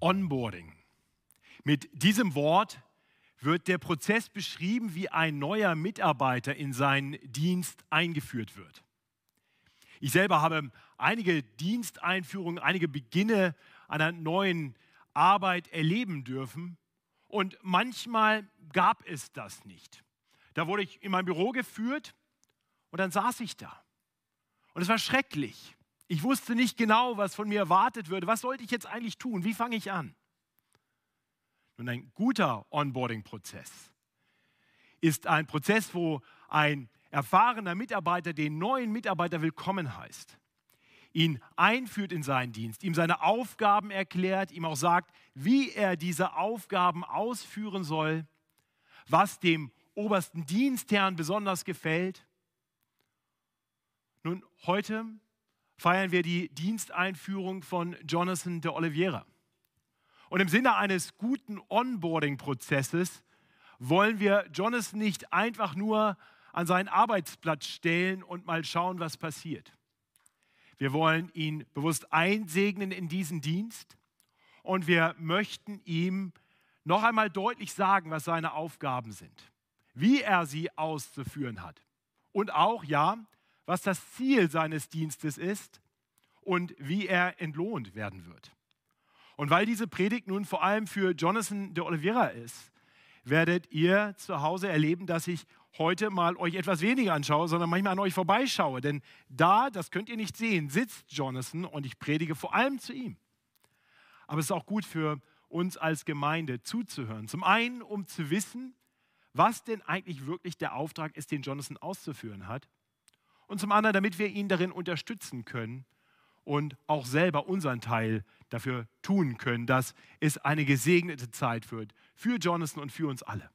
Onboarding. Mit diesem Wort wird der Prozess beschrieben, wie ein neuer Mitarbeiter in seinen Dienst eingeführt wird. Ich selber habe einige Diensteinführungen, einige Beginne einer neuen Arbeit erleben dürfen und manchmal gab es das nicht. Da wurde ich in mein Büro geführt und dann saß ich da. Und es war schrecklich. Ich wusste nicht genau, was von mir erwartet würde. Was sollte ich jetzt eigentlich tun? Wie fange ich an? Nun, ein guter Onboarding-Prozess ist ein Prozess, wo ein erfahrener Mitarbeiter den neuen Mitarbeiter willkommen heißt, ihn einführt in seinen Dienst, ihm seine Aufgaben erklärt, ihm auch sagt, wie er diese Aufgaben ausführen soll, was dem obersten Dienstherrn besonders gefällt. Nun, heute feiern wir die Diensteinführung von Jonathan de Oliveira. Und im Sinne eines guten Onboarding-Prozesses wollen wir Jonathan nicht einfach nur an seinen Arbeitsplatz stellen und mal schauen, was passiert. Wir wollen ihn bewusst einsegnen in diesen Dienst und wir möchten ihm noch einmal deutlich sagen, was seine Aufgaben sind, wie er sie auszuführen hat und auch, ja, was das Ziel seines Dienstes ist und wie er entlohnt werden wird. Und weil diese Predigt nun vor allem für Jonathan de Oliveira ist, werdet ihr zu Hause erleben, dass ich heute mal euch etwas weniger anschaue, sondern manchmal an euch vorbeischaue. Denn da, das könnt ihr nicht sehen, sitzt Jonathan und ich predige vor allem zu ihm. Aber es ist auch gut für uns als Gemeinde zuzuhören. Zum einen, um zu wissen, was denn eigentlich wirklich der Auftrag ist, den Jonathan auszuführen hat und zum anderen, damit wir ihn darin unterstützen können und auch selber unseren Teil dafür tun können, dass es eine gesegnete Zeit wird für Jonathan und für uns alle.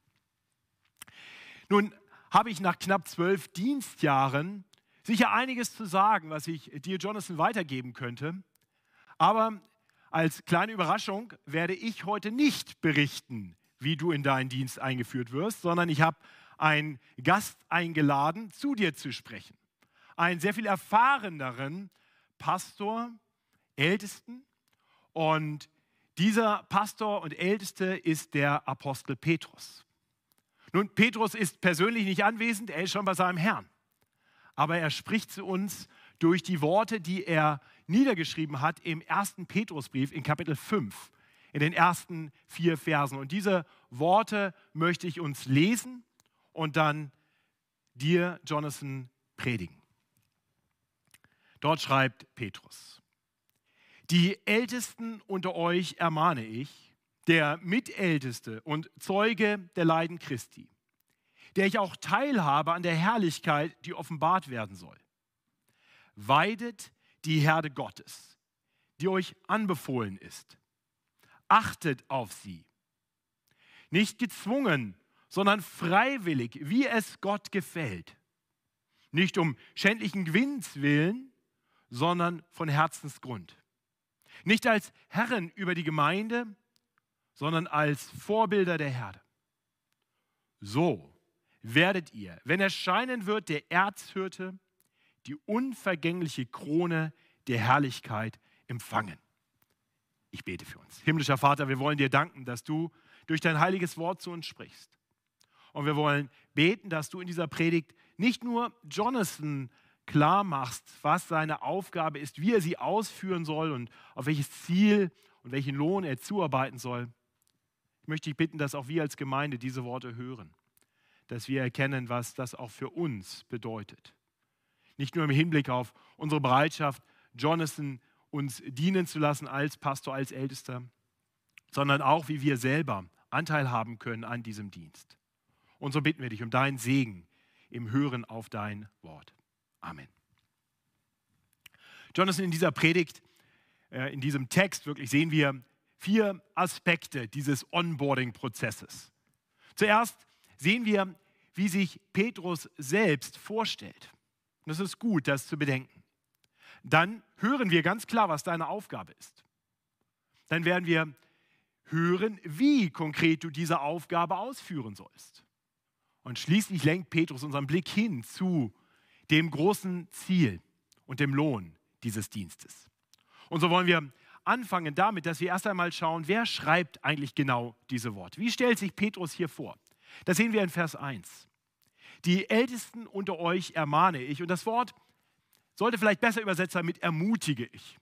Nun habe ich nach knapp zwölf Dienstjahren sicher einiges zu sagen, was ich dir, Jonathan, weitergeben könnte. Aber als kleine Überraschung werde ich heute nicht berichten, wie du in deinen Dienst eingeführt wirst, sondern ich habe einen Gast eingeladen, zu dir zu sprechen einen sehr viel erfahreneren Pastor, Ältesten. Und dieser Pastor und Älteste ist der Apostel Petrus. Nun, Petrus ist persönlich nicht anwesend, er ist schon bei seinem Herrn. Aber er spricht zu uns durch die Worte, die er niedergeschrieben hat im ersten Petrusbrief in Kapitel 5, in den ersten vier Versen. Und diese Worte möchte ich uns lesen und dann dir, Jonathan, predigen. Dort schreibt Petrus, die Ältesten unter euch ermahne ich, der Mitälteste und Zeuge der Leiden Christi, der ich auch teilhabe an der Herrlichkeit, die offenbart werden soll. Weidet die Herde Gottes, die euch anbefohlen ist. Achtet auf sie. Nicht gezwungen, sondern freiwillig, wie es Gott gefällt. Nicht um schändlichen Gewinns willen, sondern von Herzensgrund. Nicht als Herren über die Gemeinde, sondern als Vorbilder der Herde. So werdet ihr, wenn erscheinen wird der Erzhirte, die unvergängliche Krone der Herrlichkeit empfangen. Ich bete für uns. Himmlischer Vater, wir wollen dir danken, dass du durch dein heiliges Wort zu uns sprichst. Und wir wollen beten, dass du in dieser Predigt nicht nur Jonathan klar machst, was seine Aufgabe ist, wie er sie ausführen soll und auf welches Ziel und welchen Lohn er zuarbeiten soll. Ich möchte dich bitten, dass auch wir als Gemeinde diese Worte hören, dass wir erkennen, was das auch für uns bedeutet. Nicht nur im Hinblick auf unsere Bereitschaft, Jonathan uns dienen zu lassen als Pastor, als Ältester, sondern auch, wie wir selber Anteil haben können an diesem Dienst. Und so bitten wir dich um deinen Segen im Hören auf dein Wort. Amen. Jonathan, in dieser Predigt, äh, in diesem Text wirklich sehen wir vier Aspekte dieses Onboarding-Prozesses. Zuerst sehen wir, wie sich Petrus selbst vorstellt. Es ist gut, das zu bedenken. Dann hören wir ganz klar, was deine Aufgabe ist. Dann werden wir hören, wie konkret du diese Aufgabe ausführen sollst. Und schließlich lenkt Petrus unseren Blick hin zu dem großen Ziel und dem Lohn dieses Dienstes. Und so wollen wir anfangen damit, dass wir erst einmal schauen, wer schreibt eigentlich genau diese Worte. Wie stellt sich Petrus hier vor? Das sehen wir in Vers 1. Die Ältesten unter euch ermahne ich. Und das Wort sollte vielleicht besser übersetzt sein mit ermutige ich.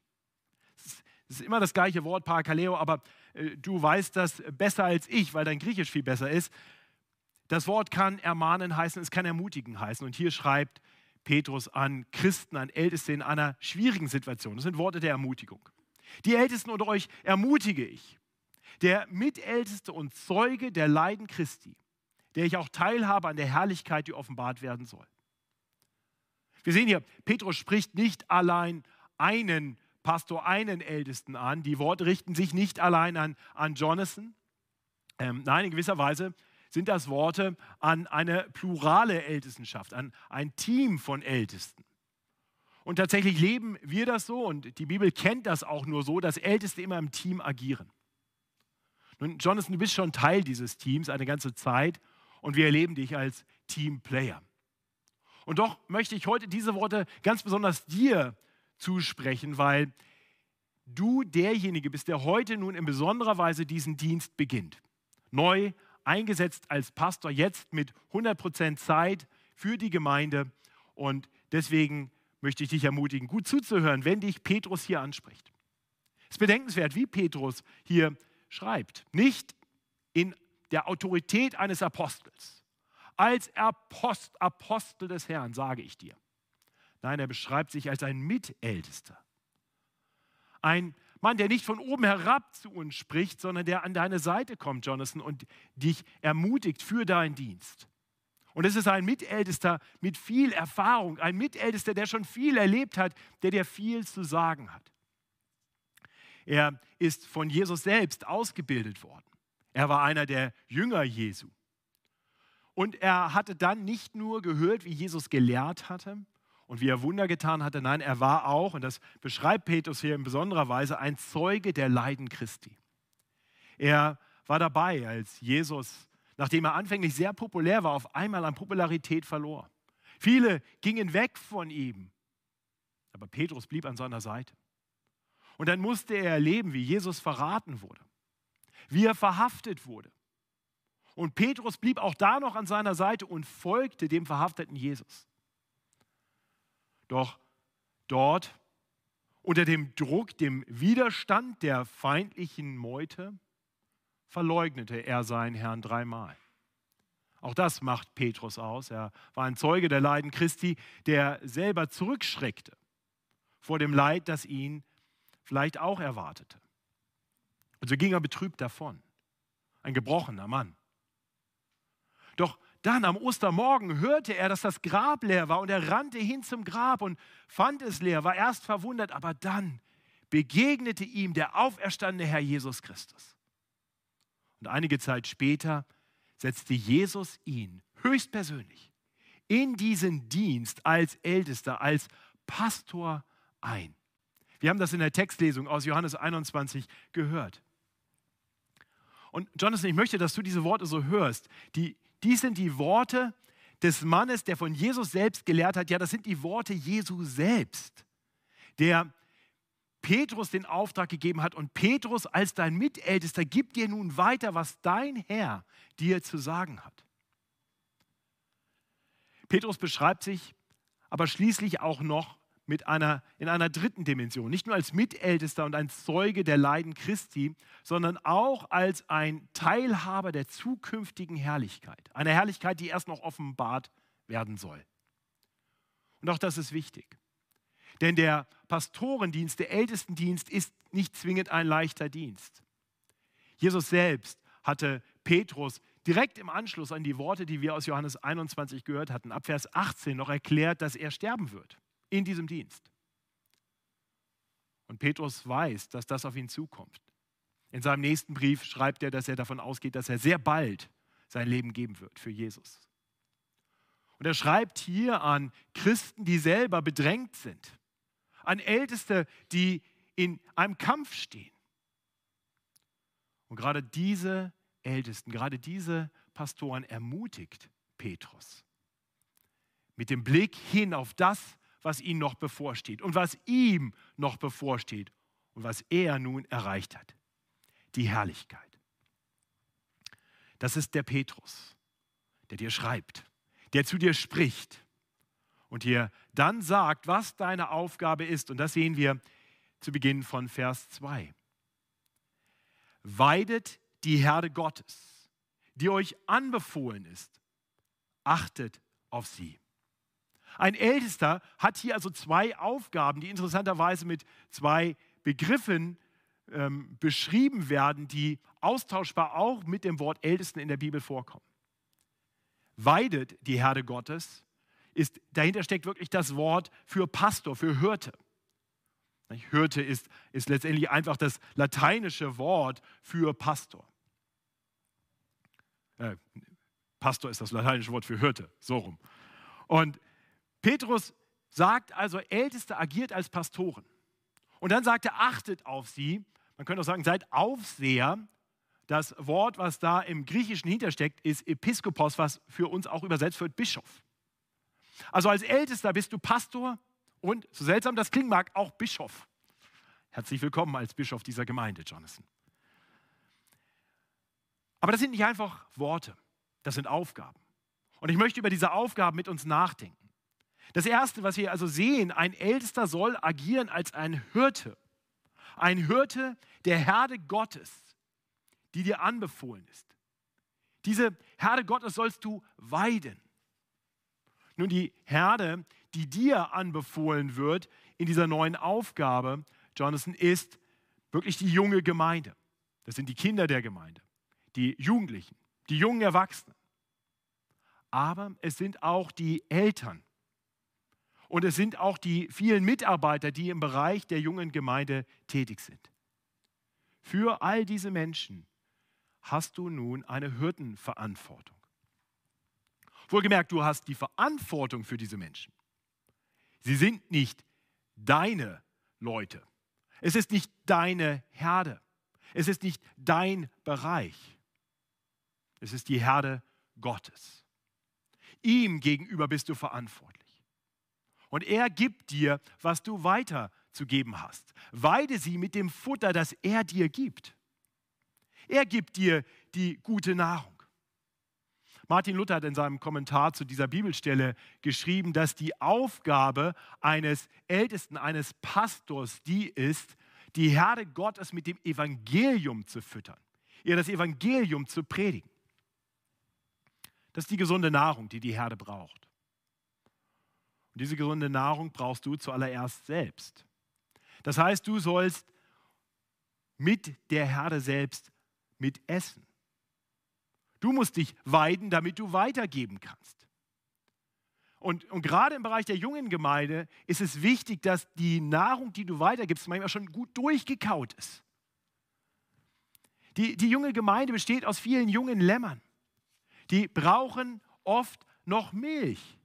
Es ist immer das gleiche Wort, Parakaleo, aber äh, du weißt das besser als ich, weil dein Griechisch viel besser ist. Das Wort kann ermahnen heißen, es kann ermutigen heißen. Und hier schreibt Petrus an Christen, an Älteste in einer schwierigen Situation. Das sind Worte der Ermutigung. Die Ältesten unter euch ermutige ich. Der Mitälteste und Zeuge der Leiden Christi, der ich auch teilhabe an der Herrlichkeit, die offenbart werden soll. Wir sehen hier, Petrus spricht nicht allein einen Pastor, einen Ältesten an. Die Worte richten sich nicht allein an, an Jonathan. Ähm, nein, in gewisser Weise sind das Worte an eine plurale Ältestenschaft, an ein Team von Ältesten. Und tatsächlich leben wir das so und die Bibel kennt das auch nur so, dass Älteste immer im Team agieren. Nun, Jonathan, du bist schon Teil dieses Teams eine ganze Zeit und wir erleben dich als Teamplayer. Und doch möchte ich heute diese Worte ganz besonders dir zusprechen, weil du derjenige bist, der heute nun in besonderer Weise diesen Dienst beginnt. Neu eingesetzt als Pastor, jetzt mit 100% Zeit für die Gemeinde. Und deswegen möchte ich dich ermutigen, gut zuzuhören, wenn dich Petrus hier anspricht. Es ist bedenkenswert, wie Petrus hier schreibt. Nicht in der Autorität eines Apostels. Als Apost, Apostel des Herrn, sage ich dir. Nein, er beschreibt sich als ein Mitältester. Ein Mann, der nicht von oben herab zu uns spricht, sondern der an deine Seite kommt, Jonathan, und dich ermutigt für deinen Dienst. Und es ist ein Mitältester mit viel Erfahrung, ein Mitältester, der schon viel erlebt hat, der dir viel zu sagen hat. Er ist von Jesus selbst ausgebildet worden. Er war einer der Jünger Jesu. Und er hatte dann nicht nur gehört, wie Jesus gelehrt hatte, und wie er Wunder getan hatte. Nein, er war auch, und das beschreibt Petrus hier in besonderer Weise, ein Zeuge der Leiden Christi. Er war dabei, als Jesus, nachdem er anfänglich sehr populär war, auf einmal an Popularität verlor. Viele gingen weg von ihm, aber Petrus blieb an seiner Seite. Und dann musste er erleben, wie Jesus verraten wurde, wie er verhaftet wurde. Und Petrus blieb auch da noch an seiner Seite und folgte dem verhafteten Jesus. Doch dort, unter dem Druck, dem Widerstand der feindlichen Meute, verleugnete er seinen Herrn dreimal. Auch das macht Petrus aus. Er war ein Zeuge der Leiden Christi, der selber zurückschreckte vor dem Leid, das ihn vielleicht auch erwartete. Und so ging er betrübt davon. Ein gebrochener Mann. Doch dann am Ostermorgen hörte er, dass das Grab leer war und er rannte hin zum Grab und fand es leer, war erst verwundert, aber dann begegnete ihm der auferstandene Herr Jesus Christus. Und einige Zeit später setzte Jesus ihn höchstpersönlich in diesen Dienst als Ältester, als Pastor ein. Wir haben das in der Textlesung aus Johannes 21 gehört. Und Jonathan, ich möchte, dass du diese Worte so hörst. Die dies sind die Worte des Mannes, der von Jesus selbst gelehrt hat. Ja, das sind die Worte Jesu selbst, der Petrus den Auftrag gegeben hat. Und Petrus als dein Mitältester gibt dir nun weiter, was dein Herr dir zu sagen hat. Petrus beschreibt sich aber schließlich auch noch mit einer, in einer dritten Dimension. Nicht nur als Mitältester und ein Zeuge der Leiden Christi, sondern auch als ein Teilhaber der zukünftigen Herrlichkeit. Eine Herrlichkeit, die erst noch offenbart werden soll. Und auch das ist wichtig. Denn der Pastorendienst, der Ältestendienst ist nicht zwingend ein leichter Dienst. Jesus selbst hatte Petrus direkt im Anschluss an die Worte, die wir aus Johannes 21 gehört hatten, ab Vers 18 noch erklärt, dass er sterben wird in diesem Dienst. Und Petrus weiß, dass das auf ihn zukommt. In seinem nächsten Brief schreibt er, dass er davon ausgeht, dass er sehr bald sein Leben geben wird für Jesus. Und er schreibt hier an Christen, die selber bedrängt sind, an Älteste, die in einem Kampf stehen. Und gerade diese Ältesten, gerade diese Pastoren ermutigt Petrus mit dem Blick hin auf das, was ihm noch bevorsteht und was ihm noch bevorsteht und was er nun erreicht hat. Die Herrlichkeit. Das ist der Petrus, der dir schreibt, der zu dir spricht und dir dann sagt, was deine Aufgabe ist. Und das sehen wir zu Beginn von Vers 2. Weidet die Herde Gottes, die euch anbefohlen ist. Achtet auf sie. Ein Ältester hat hier also zwei Aufgaben, die interessanterweise mit zwei Begriffen ähm, beschrieben werden, die austauschbar auch mit dem Wort Ältesten in der Bibel vorkommen. Weidet die Herde Gottes ist, dahinter steckt wirklich das Wort für Pastor, für Hirte. Hirte ist, ist letztendlich einfach das lateinische Wort für Pastor. Äh, Pastor ist das lateinische Wort für Hirte, so rum. Und Petrus sagt also, Älteste agiert als Pastoren. Und dann sagt er, achtet auf sie. Man könnte auch sagen, seid Aufseher. Das Wort, was da im Griechischen hintersteckt, ist Episkopos, was für uns auch übersetzt wird Bischof. Also als Ältester bist du Pastor und, so seltsam das klingen mag, auch Bischof. Herzlich willkommen als Bischof dieser Gemeinde, Jonathan. Aber das sind nicht einfach Worte, das sind Aufgaben. Und ich möchte über diese Aufgaben mit uns nachdenken. Das Erste, was wir also sehen, ein Ältester soll agieren als ein Hirte. Ein Hirte der Herde Gottes, die dir anbefohlen ist. Diese Herde Gottes sollst du weiden. Nun, die Herde, die dir anbefohlen wird in dieser neuen Aufgabe, Jonathan, ist wirklich die junge Gemeinde. Das sind die Kinder der Gemeinde, die Jugendlichen, die jungen Erwachsenen. Aber es sind auch die Eltern und es sind auch die vielen Mitarbeiter, die im Bereich der jungen Gemeinde tätig sind. Für all diese Menschen hast du nun eine Hürdenverantwortung. Wohlgemerkt, du hast die Verantwortung für diese Menschen. Sie sind nicht deine Leute. Es ist nicht deine Herde. Es ist nicht dein Bereich. Es ist die Herde Gottes. Ihm gegenüber bist du verantwortlich. Und er gibt dir, was du weiterzugeben hast. Weide sie mit dem Futter, das er dir gibt. Er gibt dir die gute Nahrung. Martin Luther hat in seinem Kommentar zu dieser Bibelstelle geschrieben, dass die Aufgabe eines Ältesten, eines Pastors die ist, die Herde Gottes mit dem Evangelium zu füttern, ihr das Evangelium zu predigen. Das ist die gesunde Nahrung, die die Herde braucht. Diese gesunde Nahrung brauchst du zuallererst selbst. Das heißt, du sollst mit der Herde selbst mit essen. Du musst dich weiden, damit du weitergeben kannst. Und, und gerade im Bereich der jungen Gemeinde ist es wichtig, dass die Nahrung, die du weitergibst, manchmal schon gut durchgekaut ist. Die, die junge Gemeinde besteht aus vielen jungen Lämmern. Die brauchen oft noch Milch,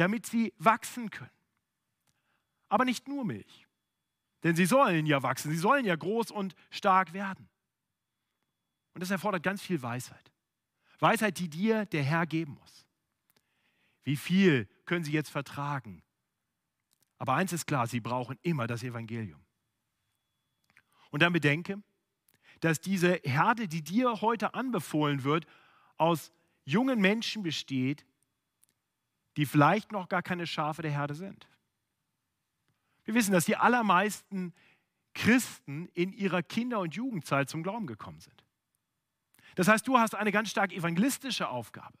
damit sie wachsen können. Aber nicht nur Milch. Denn sie sollen ja wachsen, sie sollen ja groß und stark werden. Und das erfordert ganz viel Weisheit. Weisheit, die dir der Herr geben muss. Wie viel können sie jetzt vertragen? Aber eins ist klar, sie brauchen immer das Evangelium. Und dann bedenke, dass diese Herde, die dir heute anbefohlen wird, aus jungen Menschen besteht, die vielleicht noch gar keine Schafe der Herde sind. Wir wissen, dass die allermeisten Christen in ihrer Kinder- und Jugendzeit zum Glauben gekommen sind. Das heißt, du hast eine ganz stark evangelistische Aufgabe.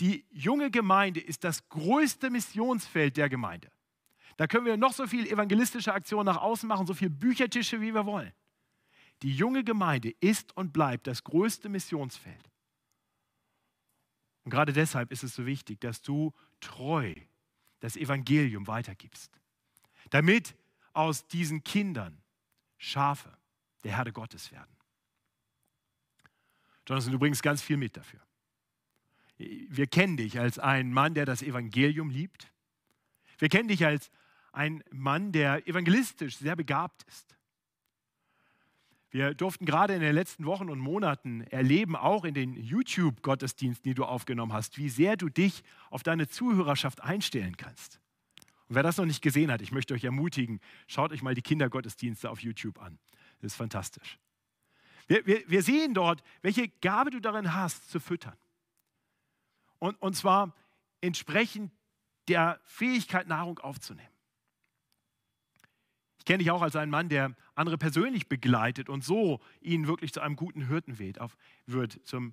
Die junge Gemeinde ist das größte Missionsfeld der Gemeinde. Da können wir noch so viel evangelistische Aktionen nach außen machen, so viele Büchertische, wie wir wollen. Die junge Gemeinde ist und bleibt das größte Missionsfeld. Und gerade deshalb ist es so wichtig, dass du treu das Evangelium weitergibst, damit aus diesen Kindern Schafe der Herde Gottes werden. Jonathan, du bringst ganz viel mit dafür. Wir kennen dich als einen Mann, der das Evangelium liebt. Wir kennen dich als ein Mann, der evangelistisch sehr begabt ist. Wir durften gerade in den letzten Wochen und Monaten erleben, auch in den YouTube-Gottesdiensten, die du aufgenommen hast, wie sehr du dich auf deine Zuhörerschaft einstellen kannst. Und wer das noch nicht gesehen hat, ich möchte euch ermutigen, schaut euch mal die Kindergottesdienste auf YouTube an. Das ist fantastisch. Wir, wir, wir sehen dort, welche Gabe du darin hast, zu füttern. Und, und zwar entsprechend der Fähigkeit, Nahrung aufzunehmen. Ich kenne dich auch als einen Mann, der andere persönlich begleitet und so ihnen wirklich zu einem guten Hirten wird, auf, wird zum,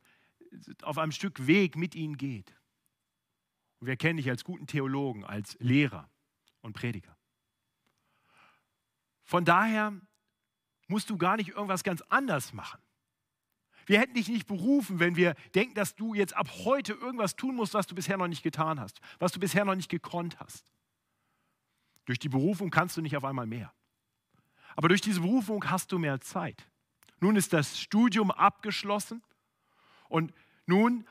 auf einem Stück Weg mit ihnen geht. Und wir kennen dich als guten Theologen, als Lehrer und Prediger. Von daher musst du gar nicht irgendwas ganz anders machen. Wir hätten dich nicht berufen, wenn wir denken, dass du jetzt ab heute irgendwas tun musst, was du bisher noch nicht getan hast, was du bisher noch nicht gekonnt hast. Durch die Berufung kannst du nicht auf einmal mehr. Aber durch diese Berufung hast du mehr Zeit. Nun ist das Studium abgeschlossen und nun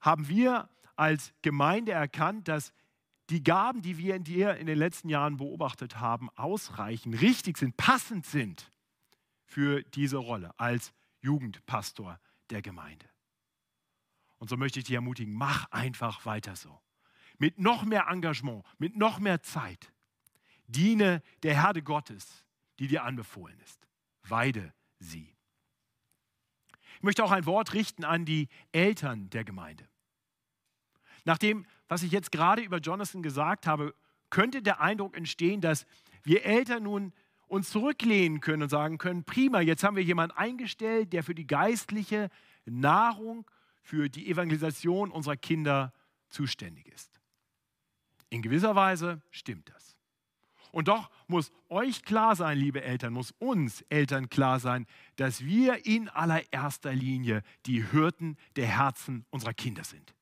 haben wir als Gemeinde erkannt, dass die Gaben, die wir in dir in den letzten Jahren beobachtet haben, ausreichen, richtig sind, passend sind für diese Rolle als Jugendpastor der Gemeinde. Und so möchte ich dich ermutigen, mach einfach weiter so. Mit noch mehr Engagement, mit noch mehr Zeit. Diene der Herde Gottes, die dir anbefohlen ist. Weide sie. Ich möchte auch ein Wort richten an die Eltern der Gemeinde. Nach dem, was ich jetzt gerade über Jonathan gesagt habe, könnte der Eindruck entstehen, dass wir Eltern nun uns zurücklehnen können und sagen können, prima, jetzt haben wir jemanden eingestellt, der für die geistliche Nahrung, für die Evangelisation unserer Kinder zuständig ist. In gewisser Weise stimmt das. Und doch muss euch klar sein, liebe Eltern, muss uns Eltern klar sein, dass wir in allererster Linie die Hirten der Herzen unserer Kinder sind.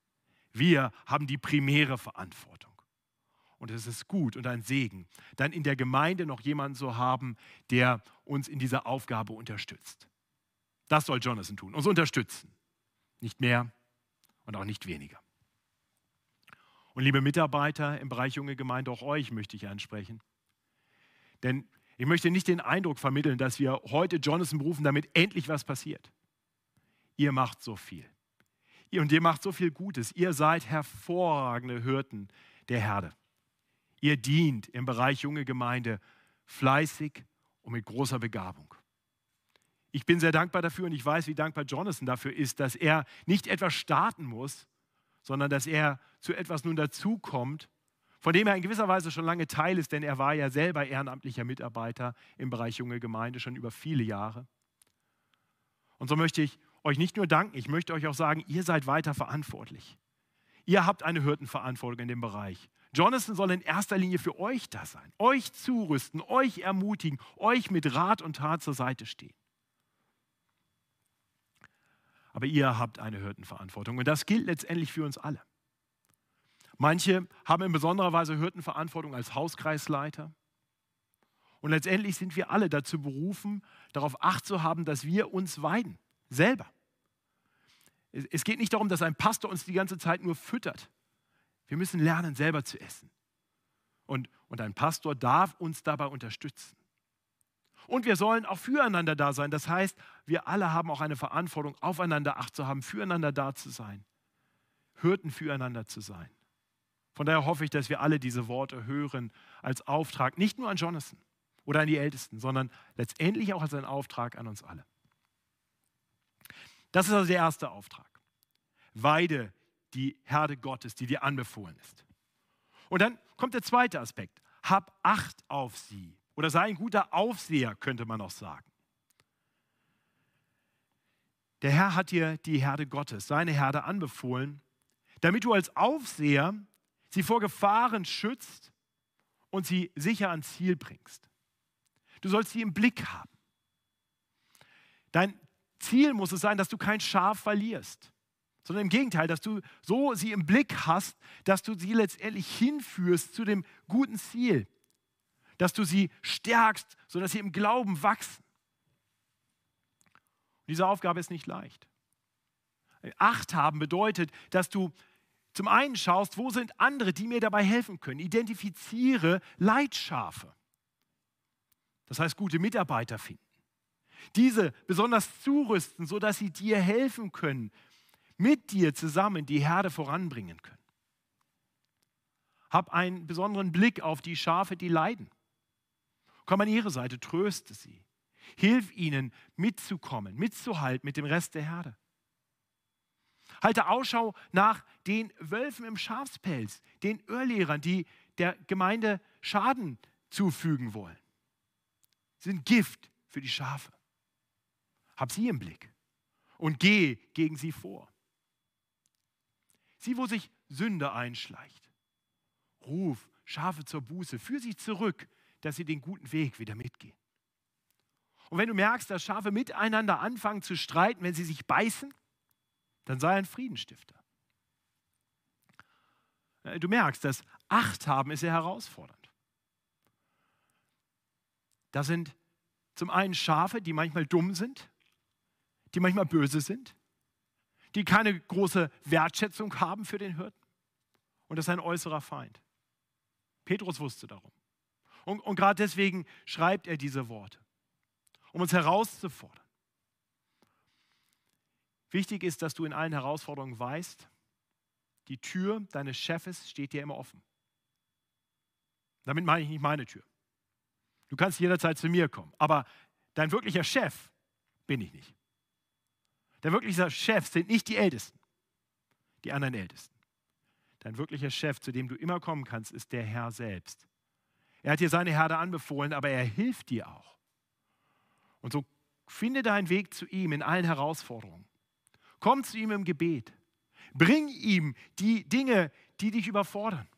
Wir haben die primäre Verantwortung. Und es ist gut und ein Segen, dann in der Gemeinde noch jemanden zu haben, der uns in dieser Aufgabe unterstützt. Das soll Jonathan tun, uns unterstützen. Nicht mehr und auch nicht weniger. Und liebe Mitarbeiter im Bereich junge Gemeinde, auch euch möchte ich ansprechen. Denn ich möchte nicht den Eindruck vermitteln, dass wir heute Jonathan berufen, damit endlich was passiert. Ihr macht so viel. Und ihr macht so viel Gutes. Ihr seid hervorragende Hirten der Herde. Ihr dient im Bereich junge Gemeinde fleißig und mit großer Begabung. Ich bin sehr dankbar dafür und ich weiß, wie dankbar Jonathan dafür ist, dass er nicht etwas starten muss, sondern dass er zu etwas nun dazukommt, von dem er in gewisser Weise schon lange Teil ist, denn er war ja selber ehrenamtlicher Mitarbeiter im Bereich junge Gemeinde schon über viele Jahre. Und so möchte ich euch nicht nur danken, ich möchte euch auch sagen, ihr seid weiter verantwortlich. Ihr habt eine Hürdenverantwortung in dem Bereich. Jonathan soll in erster Linie für euch da sein, euch zurüsten, euch ermutigen, euch mit Rat und Tat zur Seite stehen. Aber ihr habt eine Hürdenverantwortung und das gilt letztendlich für uns alle. Manche haben in besonderer Weise Hürdenverantwortung als Hauskreisleiter. Und letztendlich sind wir alle dazu berufen, darauf acht zu haben, dass wir uns weiden, selber. Es geht nicht darum, dass ein Pastor uns die ganze Zeit nur füttert. Wir müssen lernen, selber zu essen. Und, und ein Pastor darf uns dabei unterstützen. Und wir sollen auch füreinander da sein. Das heißt, wir alle haben auch eine Verantwortung, aufeinander Acht zu haben, füreinander da zu sein, Hürden füreinander zu sein. Von daher hoffe ich, dass wir alle diese Worte hören als Auftrag, nicht nur an Jonathan oder an die Ältesten, sondern letztendlich auch als ein Auftrag an uns alle. Das ist also der erste Auftrag. Weide die Herde Gottes, die dir anbefohlen ist. Und dann kommt der zweite Aspekt. Hab Acht auf sie. Oder sei ein guter Aufseher, könnte man auch sagen. Der Herr hat dir die Herde Gottes, seine Herde anbefohlen, damit du als Aufseher sie vor Gefahren schützt und sie sicher ans Ziel bringst. Du sollst sie im Blick haben. Dein Ziel muss es sein, dass du kein Schaf verlierst sondern im Gegenteil, dass du so sie im Blick hast, dass du sie letztendlich hinführst zu dem guten Ziel, dass du sie stärkst, sodass sie im Glauben wachsen. Und diese Aufgabe ist nicht leicht. Acht haben bedeutet, dass du zum einen schaust, wo sind andere, die mir dabei helfen können. Identifiziere Leitschafe. Das heißt, gute Mitarbeiter finden. Diese besonders zurüsten, sodass sie dir helfen können, mit dir zusammen die Herde voranbringen können. Hab einen besonderen Blick auf die Schafe, die leiden. Komm an ihre Seite, tröste sie. Hilf ihnen, mitzukommen, mitzuhalten mit dem Rest der Herde. Halte Ausschau nach den Wölfen im Schafspelz, den Irrlehrern, die der Gemeinde Schaden zufügen wollen. Sie sind Gift für die Schafe. Hab sie im Blick und geh gegen sie vor. Sie, wo sich Sünde einschleicht. Ruf Schafe zur Buße, führ sie zurück, dass sie den guten Weg wieder mitgehen. Und wenn du merkst, dass Schafe miteinander anfangen zu streiten, wenn sie sich beißen, dann sei ein Friedenstifter. Äh, du merkst, das Acht haben ist sehr herausfordernd. Da sind zum einen Schafe, die manchmal dumm sind, die manchmal böse sind, die keine große Wertschätzung haben für den Hirten. Und das ist ein äußerer Feind. Petrus wusste darum. Und, und gerade deswegen schreibt er diese Worte, um uns herauszufordern. Wichtig ist, dass du in allen Herausforderungen weißt, die Tür deines Chefes steht dir immer offen. Damit meine ich nicht meine Tür. Du kannst jederzeit zu mir kommen, aber dein wirklicher Chef bin ich nicht. Der wirkliche Chef sind nicht die Ältesten, die anderen Ältesten. Dein wirklicher Chef, zu dem du immer kommen kannst, ist der Herr selbst. Er hat dir seine Herde anbefohlen, aber er hilft dir auch. Und so finde deinen Weg zu ihm in allen Herausforderungen. Komm zu ihm im Gebet. Bring ihm die Dinge, die dich überfordern.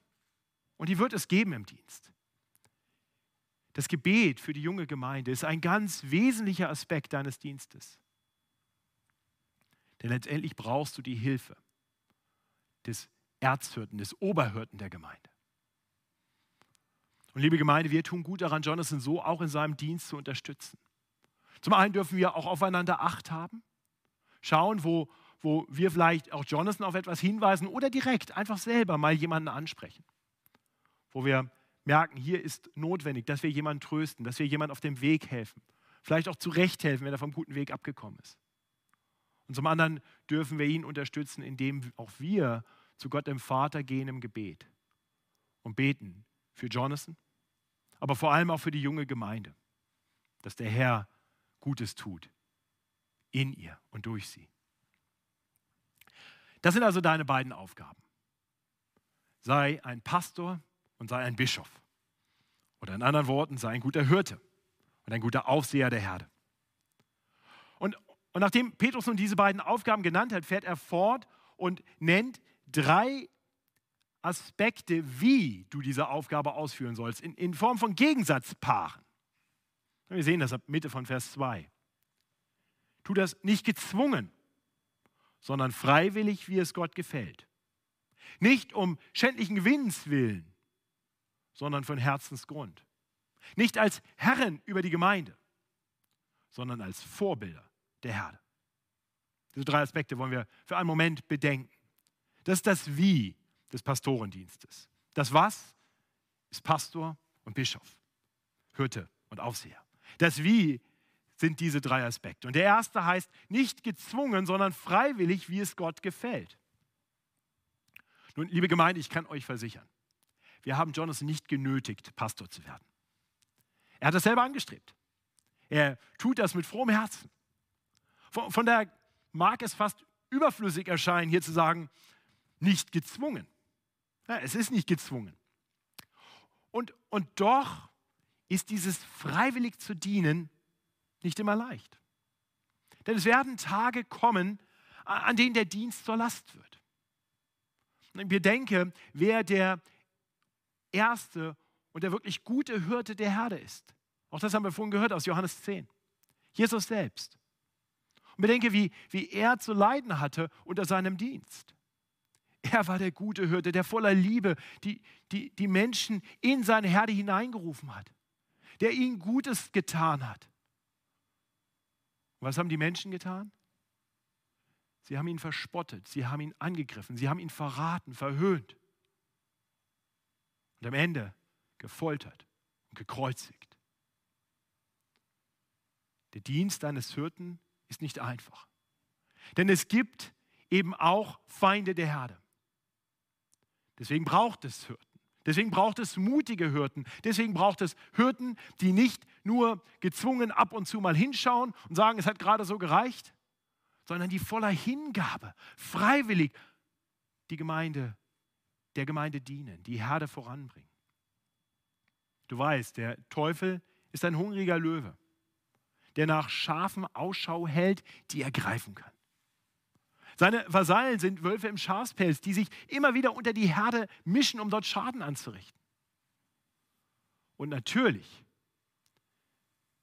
Und die wird es geben im Dienst. Das Gebet für die junge Gemeinde ist ein ganz wesentlicher Aspekt deines Dienstes. Denn letztendlich brauchst du die Hilfe des Erzhirten, des Oberhirten der Gemeinde. Und liebe Gemeinde, wir tun gut daran, Jonathan so auch in seinem Dienst zu unterstützen. Zum einen dürfen wir auch aufeinander Acht haben, schauen, wo, wo wir vielleicht auch Jonathan auf etwas hinweisen oder direkt einfach selber mal jemanden ansprechen. Wo wir merken, hier ist notwendig, dass wir jemanden trösten, dass wir jemanden auf dem Weg helfen. Vielleicht auch zurecht helfen, wenn er vom guten Weg abgekommen ist. Und zum anderen dürfen wir ihn unterstützen, indem auch wir zu Gott dem Vater gehen im Gebet und beten für Jonathan, aber vor allem auch für die junge Gemeinde, dass der Herr Gutes tut in ihr und durch sie. Das sind also deine beiden Aufgaben. Sei ein Pastor und sei ein Bischof. Oder in anderen Worten, sei ein guter Hirte und ein guter Aufseher der Herde. Und, und nachdem Petrus nun diese beiden Aufgaben genannt hat, fährt er fort und nennt drei Aspekte, wie du diese Aufgabe ausführen sollst, in, in Form von Gegensatzpaaren. Wir sehen das ab Mitte von Vers 2. Tu das nicht gezwungen, sondern freiwillig, wie es Gott gefällt. Nicht um schändlichen Gewinns willen, sondern von Herzensgrund. Nicht als Herren über die Gemeinde, sondern als Vorbilder der Herde. Diese drei Aspekte wollen wir für einen Moment bedenken. Das ist das Wie des Pastorendienstes. Das Was ist Pastor und Bischof, Hirte und Aufseher. Das Wie sind diese drei Aspekte. Und der erste heißt nicht gezwungen, sondern freiwillig, wie es Gott gefällt. Nun, liebe Gemeinde, ich kann euch versichern, wir haben Jonathan nicht genötigt, Pastor zu werden. Er hat das selber angestrebt. Er tut das mit frohem Herzen. Von, von daher mag es fast überflüssig erscheinen, hier zu sagen, nicht gezwungen. Ja, es ist nicht gezwungen. Und, und doch ist dieses freiwillig zu dienen nicht immer leicht. Denn es werden Tage kommen, an denen der Dienst zur Last wird. Und denken, wer der erste und der wirklich gute Hirte der Herde ist. Auch das haben wir vorhin gehört aus Johannes 10. Jesus selbst. Und bedenke, wie, wie er zu leiden hatte unter seinem Dienst. Er war der gute Hirte, der voller Liebe die, die, die Menschen in seine Herde hineingerufen hat, der ihnen Gutes getan hat. Und was haben die Menschen getan? Sie haben ihn verspottet, sie haben ihn angegriffen, sie haben ihn verraten, verhöhnt und am Ende gefoltert und gekreuzigt. Der Dienst eines Hirten ist nicht einfach. Denn es gibt eben auch Feinde der Herde. Deswegen braucht es Hirten. Deswegen braucht es mutige Hirten. Deswegen braucht es Hirten, die nicht nur gezwungen ab und zu mal hinschauen und sagen, es hat gerade so gereicht, sondern die voller Hingabe, freiwillig die Gemeinde, der Gemeinde dienen, die Herde voranbringen. Du weißt, der Teufel ist ein hungriger Löwe, der nach Schafen Ausschau hält, die er greifen kann. Seine Vasallen sind Wölfe im Schafspelz, die sich immer wieder unter die Herde mischen, um dort Schaden anzurichten. Und natürlich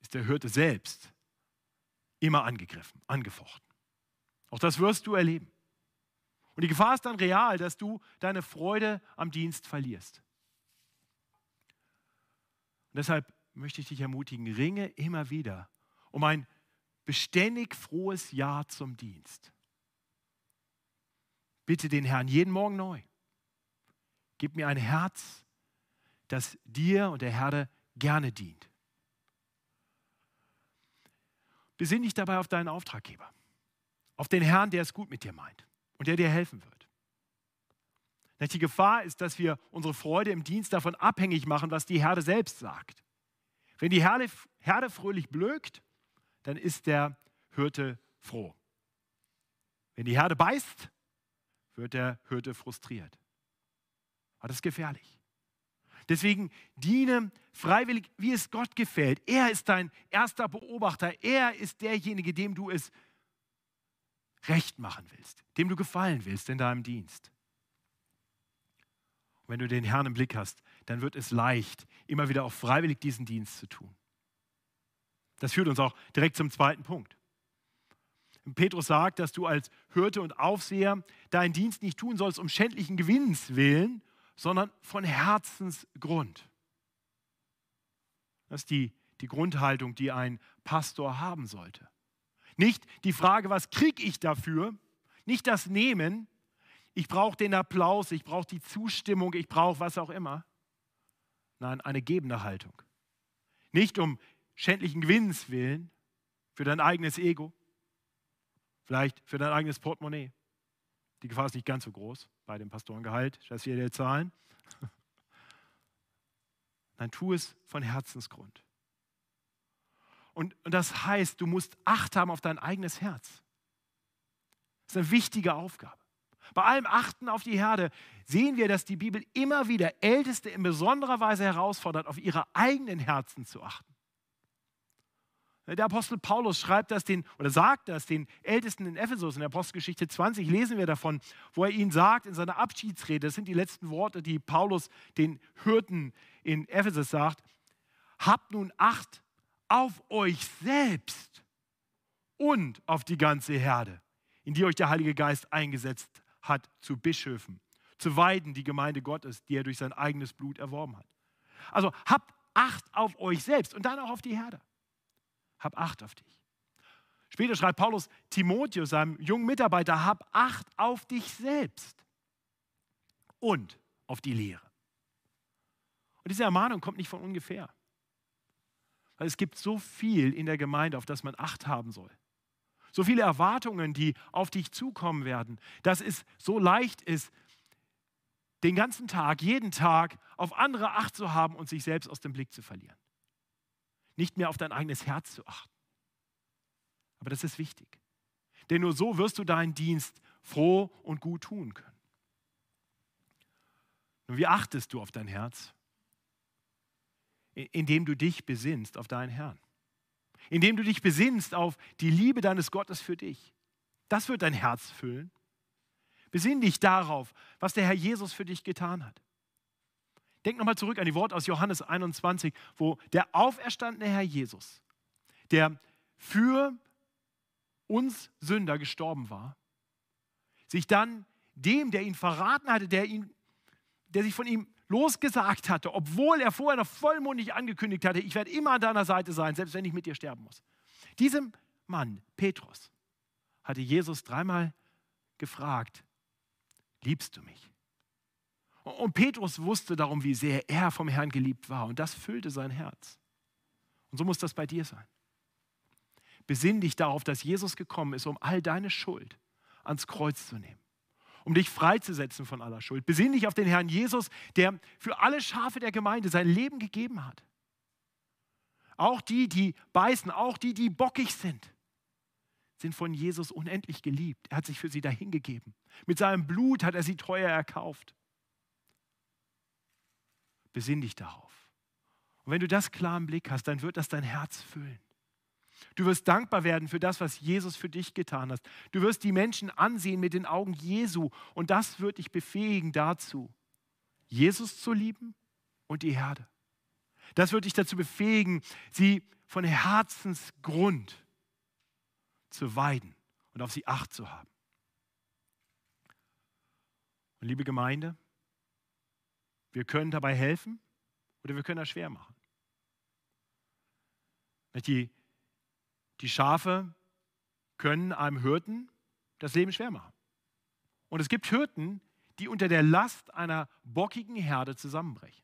ist der Hirte selbst immer angegriffen, angefochten. Auch das wirst du erleben. Und die Gefahr ist dann real, dass du deine Freude am Dienst verlierst. Und deshalb möchte ich dich ermutigen, ringe immer wieder um ein beständig frohes Ja zum Dienst. Bitte den Herrn jeden Morgen neu. Gib mir ein Herz, das dir und der Herde gerne dient. Besinn dich dabei auf deinen Auftraggeber, auf den Herrn, der es gut mit dir meint und der dir helfen wird. Die Gefahr ist, dass wir unsere Freude im Dienst davon abhängig machen, was die Herde selbst sagt. Wenn die Herde, Herde fröhlich blökt, dann ist der Hirte froh. Wenn die Herde beißt, wird der Hirte frustriert. Aber das ist gefährlich. Deswegen diene freiwillig, wie es Gott gefällt. Er ist dein erster Beobachter. Er ist derjenige, dem du es recht machen willst, dem du gefallen willst in deinem Dienst. Und wenn du den Herrn im Blick hast, dann wird es leicht, immer wieder auch freiwillig diesen Dienst zu tun. Das führt uns auch direkt zum zweiten Punkt. Petrus sagt, dass du als Hirte und Aufseher deinen Dienst nicht tun sollst um schändlichen Gewinns willen, sondern von Herzensgrund. Das ist die, die Grundhaltung, die ein Pastor haben sollte. Nicht die Frage, was kriege ich dafür? Nicht das Nehmen. Ich brauche den Applaus, ich brauche die Zustimmung, ich brauche was auch immer. Nein, eine gebende Haltung. Nicht um schändlichen Gewinns willen, für dein eigenes Ego, Vielleicht für dein eigenes Portemonnaie. Die Gefahr ist nicht ganz so groß bei dem Pastorengehalt, dass wir dir zahlen. Nein, tu es von Herzensgrund. Und, und das heißt, du musst Acht haben auf dein eigenes Herz. Das ist eine wichtige Aufgabe. Bei allem Achten auf die Herde sehen wir, dass die Bibel immer wieder Älteste in besonderer Weise herausfordert, auf ihre eigenen Herzen zu achten. Der Apostel Paulus schreibt das den oder sagt das den Ältesten in Ephesus in der Apostelgeschichte 20 lesen wir davon, wo er ihnen sagt in seiner Abschiedsrede, das sind die letzten Worte, die Paulus den Hürden in Ephesus sagt, habt nun Acht auf euch selbst und auf die ganze Herde, in die euch der Heilige Geist eingesetzt hat zu Bischöfen, zu weiden die Gemeinde Gottes, die er durch sein eigenes Blut erworben hat. Also habt Acht auf euch selbst und dann auch auf die Herde hab Acht auf dich. Später schreibt Paulus Timotheus, seinem jungen Mitarbeiter, hab Acht auf dich selbst und auf die Lehre. Und diese Ermahnung kommt nicht von ungefähr. Weil es gibt so viel in der Gemeinde, auf das man Acht haben soll. So viele Erwartungen, die auf dich zukommen werden, dass es so leicht ist, den ganzen Tag, jeden Tag auf andere Acht zu haben und sich selbst aus dem Blick zu verlieren nicht mehr auf dein eigenes Herz zu achten. Aber das ist wichtig. Denn nur so wirst du deinen Dienst froh und gut tun können. Nun, wie achtest du auf dein Herz? Indem du dich besinnst auf deinen Herrn. Indem du dich besinnst auf die Liebe deines Gottes für dich. Das wird dein Herz füllen. Besinn dich darauf, was der Herr Jesus für dich getan hat. Denk nochmal zurück an die Worte aus Johannes 21, wo der auferstandene Herr Jesus, der für uns Sünder gestorben war, sich dann dem, der ihn verraten hatte, der, ihn, der sich von ihm losgesagt hatte, obwohl er vorher noch vollmundig angekündigt hatte, ich werde immer an deiner Seite sein, selbst wenn ich mit dir sterben muss. Diesem Mann, Petrus, hatte Jesus dreimal gefragt, liebst du mich? Und Petrus wusste darum, wie sehr er vom Herrn geliebt war. Und das füllte sein Herz. Und so muss das bei dir sein. Besinn dich darauf, dass Jesus gekommen ist, um all deine Schuld ans Kreuz zu nehmen. um dich freizusetzen von aller Schuld. Besinn dich auf den Herrn Jesus, der für alle Schafe der Gemeinde sein Leben gegeben hat. Auch die, die beißen, auch die, die bockig sind, sind von Jesus unendlich geliebt. Er hat sich für sie dahingegeben. Mit seinem Blut hat er sie teuer erkauft. Besinn dich darauf. Und wenn du das klar im Blick hast, dann wird das dein Herz füllen. Du wirst dankbar werden für das, was Jesus für dich getan hat. Du wirst die Menschen ansehen mit den Augen Jesu und das wird dich befähigen dazu, Jesus zu lieben und die Herde. Das wird dich dazu befähigen, sie von Herzensgrund zu weiden und auf sie Acht zu haben. Und liebe Gemeinde, wir können dabei helfen oder wir können das schwer machen. Die, die Schafe können einem Hirten das Leben schwer machen. Und es gibt Hirten, die unter der Last einer bockigen Herde zusammenbrechen.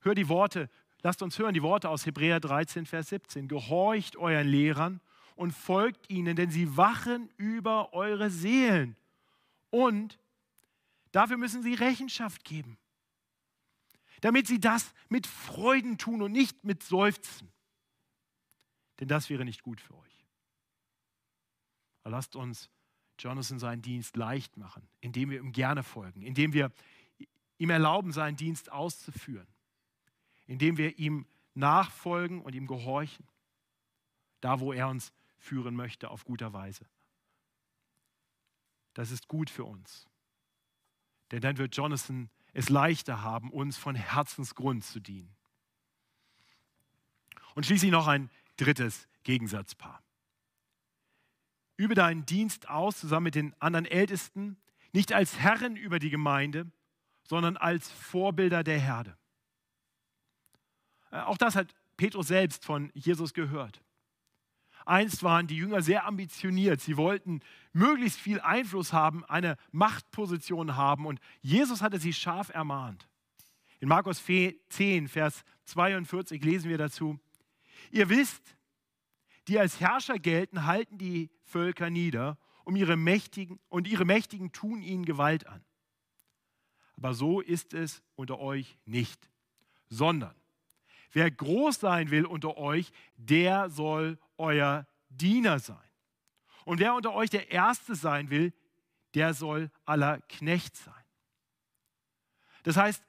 Hör die Worte, lasst uns hören die Worte aus Hebräer 13, Vers 17. Gehorcht euren Lehrern und folgt ihnen, denn sie wachen über eure Seelen. Und dafür müssen sie Rechenschaft geben, damit sie das mit Freuden tun und nicht mit Seufzen. Denn das wäre nicht gut für euch. Aber lasst uns Jonathan seinen Dienst leicht machen, indem wir ihm gerne folgen, indem wir ihm erlauben, seinen Dienst auszuführen indem wir ihm nachfolgen und ihm gehorchen, da wo er uns führen möchte, auf guter Weise. Das ist gut für uns. Denn dann wird Jonathan es leichter haben, uns von Herzensgrund zu dienen. Und schließlich noch ein drittes Gegensatzpaar. Übe deinen Dienst aus zusammen mit den anderen Ältesten, nicht als Herren über die Gemeinde, sondern als Vorbilder der Herde. Äh, auch das hat Petrus selbst von Jesus gehört. Einst waren die Jünger sehr ambitioniert. Sie wollten möglichst viel Einfluss haben, eine Machtposition haben. Und Jesus hatte sie scharf ermahnt. In Markus 10, Vers 42 lesen wir dazu, ihr wisst, die als Herrscher gelten, halten die Völker nieder um ihre Mächtigen, und ihre Mächtigen tun ihnen Gewalt an. Aber so ist es unter euch nicht, sondern Wer groß sein will unter euch, der soll euer Diener sein. Und wer unter euch der Erste sein will, der soll aller Knecht sein. Das heißt,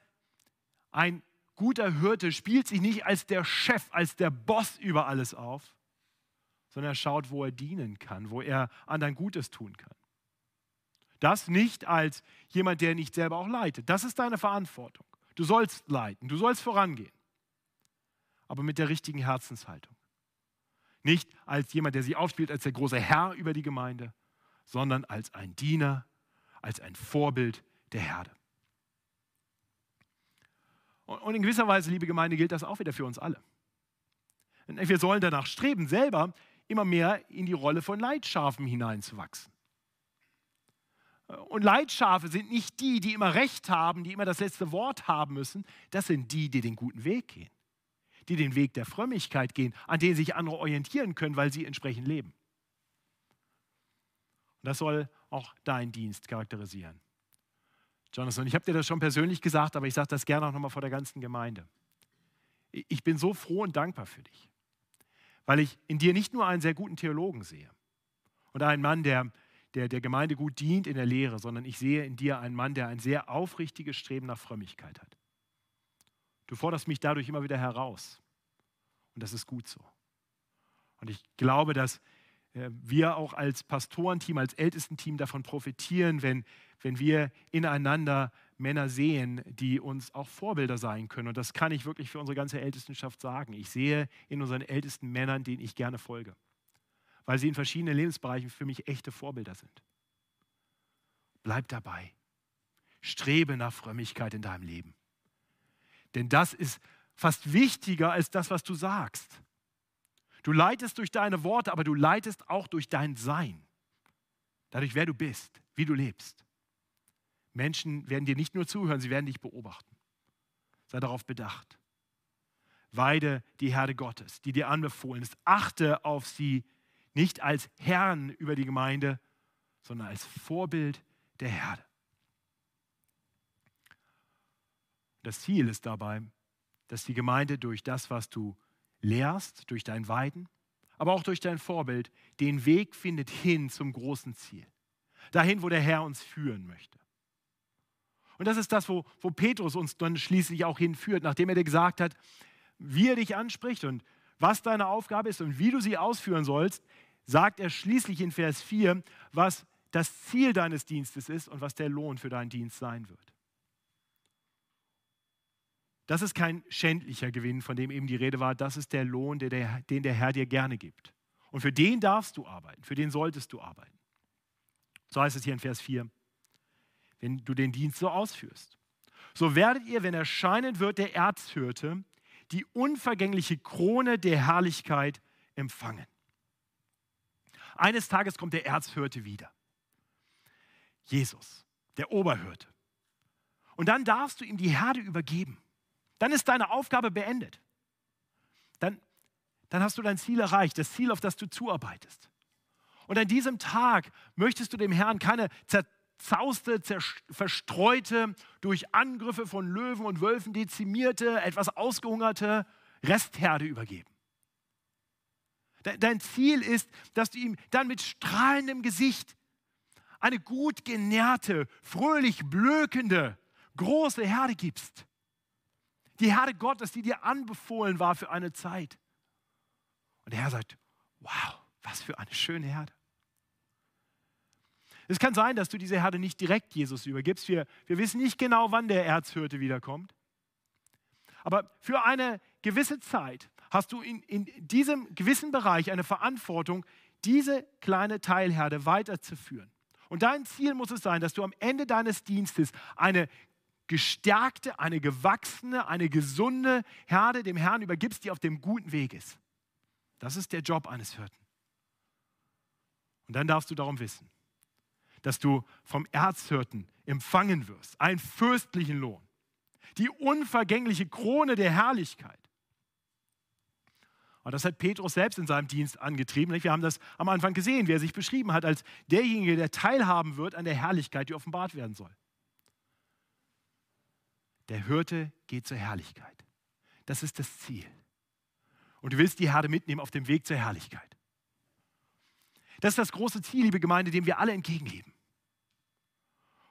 ein guter Hirte spielt sich nicht als der Chef, als der Boss über alles auf, sondern er schaut, wo er dienen kann, wo er anderen Gutes tun kann. Das nicht als jemand, der nicht selber auch leitet. Das ist deine Verantwortung. Du sollst leiten, du sollst vorangehen aber mit der richtigen Herzenshaltung. Nicht als jemand, der sich aufspielt als der große Herr über die Gemeinde, sondern als ein Diener, als ein Vorbild der Herde. Und in gewisser Weise, liebe Gemeinde, gilt das auch wieder für uns alle. Wir sollen danach streben, selber immer mehr in die Rolle von Leitschafen hineinzuwachsen. Und Leitschafe sind nicht die, die immer Recht haben, die immer das letzte Wort haben müssen. Das sind die, die den guten Weg gehen die den Weg der Frömmigkeit gehen, an denen sich andere orientieren können, weil sie entsprechend leben. Und das soll auch deinen Dienst charakterisieren. Jonathan, ich habe dir das schon persönlich gesagt, aber ich sage das gerne auch nochmal vor der ganzen Gemeinde. Ich bin so froh und dankbar für dich, weil ich in dir nicht nur einen sehr guten Theologen sehe und einen Mann, der, der der Gemeinde gut dient in der Lehre, sondern ich sehe in dir einen Mann, der ein sehr aufrichtiges Streben nach Frömmigkeit hat. Du forderst mich dadurch immer wieder heraus. Und das ist gut so. Und ich glaube, dass äh, wir auch als Pastorenteam, als Ältestenteam davon profitieren, wenn, wenn wir ineinander Männer sehen, die uns auch Vorbilder sein können. Und das kann ich wirklich für unsere ganze Ältestenschaft sagen. Ich sehe in unseren ältesten Männern, denen ich gerne folge, weil sie in verschiedenen Lebensbereichen für mich echte Vorbilder sind. Bleib dabei. Strebe nach Frömmigkeit in deinem Leben. Denn das ist fast wichtiger als das, was du sagst. Du leitest durch deine Worte, aber du leitest auch durch dein Sein. Dadurch, wer du bist, wie du lebst. Menschen werden dir nicht nur zuhören, sie werden dich beobachten. Sei darauf bedacht. Weide die Herde Gottes, die dir anbefohlen ist. Achte auf sie nicht als Herrn über die Gemeinde, sondern als Vorbild der Herde. Das Ziel ist dabei, dass die Gemeinde durch das, was du lehrst, durch dein Weiden, aber auch durch dein Vorbild, den Weg findet hin zum großen Ziel. Dahin, wo der Herr uns führen möchte. Und das ist das, wo, wo Petrus uns dann schließlich auch hinführt, nachdem er dir gesagt hat, wie er dich anspricht und was deine Aufgabe ist und wie du sie ausführen sollst, sagt er schließlich in Vers 4, was das Ziel deines Dienstes ist und was der Lohn für deinen Dienst sein wird. Das ist kein schändlicher Gewinn, von dem eben die Rede war. Das ist der Lohn, den der, den der Herr dir gerne gibt. Und für den darfst du arbeiten, für den solltest du arbeiten. So heißt es hier in Vers 4, wenn du den Dienst so ausführst. So werdet ihr, wenn erscheinen wird der Erzhirte, die unvergängliche Krone der Herrlichkeit empfangen. Eines Tages kommt der Erzhirte wieder. Jesus, der Oberhirte. Und dann darfst du ihm die Herde übergeben. Dann ist deine Aufgabe beendet. Dann, dann hast du dein Ziel erreicht, das Ziel, auf das du zuarbeitest. Und an diesem Tag möchtest du dem Herrn keine zerzauste, verstreute, durch Angriffe von Löwen und Wölfen dezimierte, etwas ausgehungerte Restherde übergeben. Dein Ziel ist, dass du ihm dann mit strahlendem Gesicht eine gut genährte, fröhlich blökende, große Herde gibst. Die Herde Gottes, die dir anbefohlen war für eine Zeit. Und der Herr sagt, wow, was für eine schöne Herde. Es kann sein, dass du diese Herde nicht direkt Jesus übergibst. Wir, wir wissen nicht genau, wann der Erzhirte wiederkommt. Aber für eine gewisse Zeit hast du in, in diesem gewissen Bereich eine Verantwortung, diese kleine Teilherde weiterzuführen. Und dein Ziel muss es sein, dass du am Ende deines Dienstes eine gestärkte, eine gewachsene, eine gesunde Herde dem Herrn übergibst, die auf dem guten Weg ist. Das ist der Job eines Hirten. Und dann darfst du darum wissen, dass du vom Erzhirten empfangen wirst, einen fürstlichen Lohn, die unvergängliche Krone der Herrlichkeit. Und das hat Petrus selbst in seinem Dienst angetrieben. Wir haben das am Anfang gesehen, wie er sich beschrieben hat als derjenige, der teilhaben wird an der Herrlichkeit, die offenbart werden soll. Der Hirte geht zur Herrlichkeit. Das ist das Ziel. Und du willst die Herde mitnehmen auf dem Weg zur Herrlichkeit. Das ist das große Ziel, liebe Gemeinde, dem wir alle entgegenleben.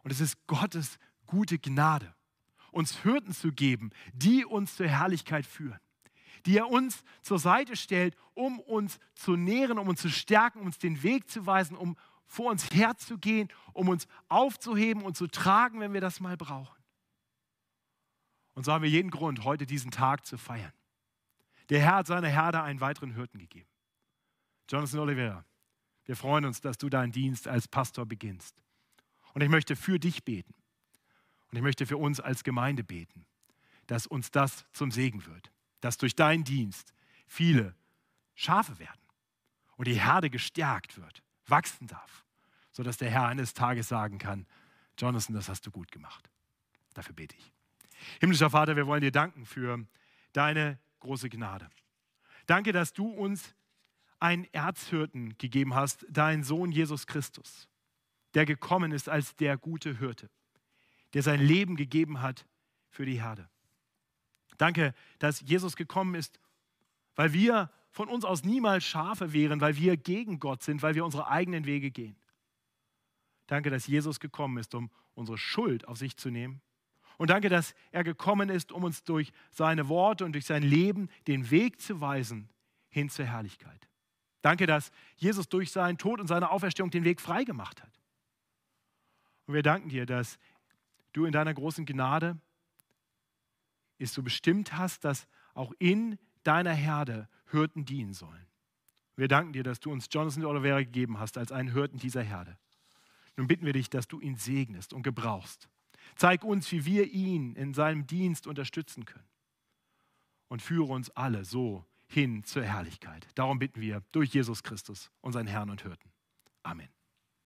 Und es ist Gottes gute Gnade, uns Hürden zu geben, die uns zur Herrlichkeit führen. Die er uns zur Seite stellt, um uns zu nähren, um uns zu stärken, um uns den Weg zu weisen, um vor uns herzugehen, um uns aufzuheben und zu tragen, wenn wir das mal brauchen. Und so haben wir jeden Grund, heute diesen Tag zu feiern. Der Herr hat seiner Herde einen weiteren Hirten gegeben. Jonathan Oliveira, wir freuen uns, dass du deinen Dienst als Pastor beginnst. Und ich möchte für dich beten. Und ich möchte für uns als Gemeinde beten, dass uns das zum Segen wird. Dass durch deinen Dienst viele Schafe werden und die Herde gestärkt wird, wachsen darf, sodass der Herr eines Tages sagen kann, Jonathan, das hast du gut gemacht. Dafür bete ich. Himmlischer Vater, wir wollen dir danken für deine große Gnade. Danke, dass du uns einen Erzhirten gegeben hast, deinen Sohn Jesus Christus, der gekommen ist als der gute Hirte, der sein Leben gegeben hat für die Herde. Danke, dass Jesus gekommen ist, weil wir von uns aus niemals Schafe wären, weil wir gegen Gott sind, weil wir unsere eigenen Wege gehen. Danke, dass Jesus gekommen ist, um unsere Schuld auf sich zu nehmen und danke, dass er gekommen ist, um uns durch seine Worte und durch sein Leben den Weg zu weisen hin zur Herrlichkeit. Danke, dass Jesus durch seinen Tod und seine Auferstehung den Weg freigemacht hat. Und wir danken dir, dass du in deiner großen Gnade es so bestimmt hast, dass auch in deiner Herde Hirten dienen sollen. Wir danken dir, dass du uns Jonathan de Oliveira gegeben hast als einen Hirten dieser Herde. Nun bitten wir dich, dass du ihn segnest und gebrauchst Zeig uns, wie wir ihn in seinem Dienst unterstützen können. Und führe uns alle so hin zur Herrlichkeit. Darum bitten wir durch Jesus Christus, unseren Herrn und Hirten. Amen.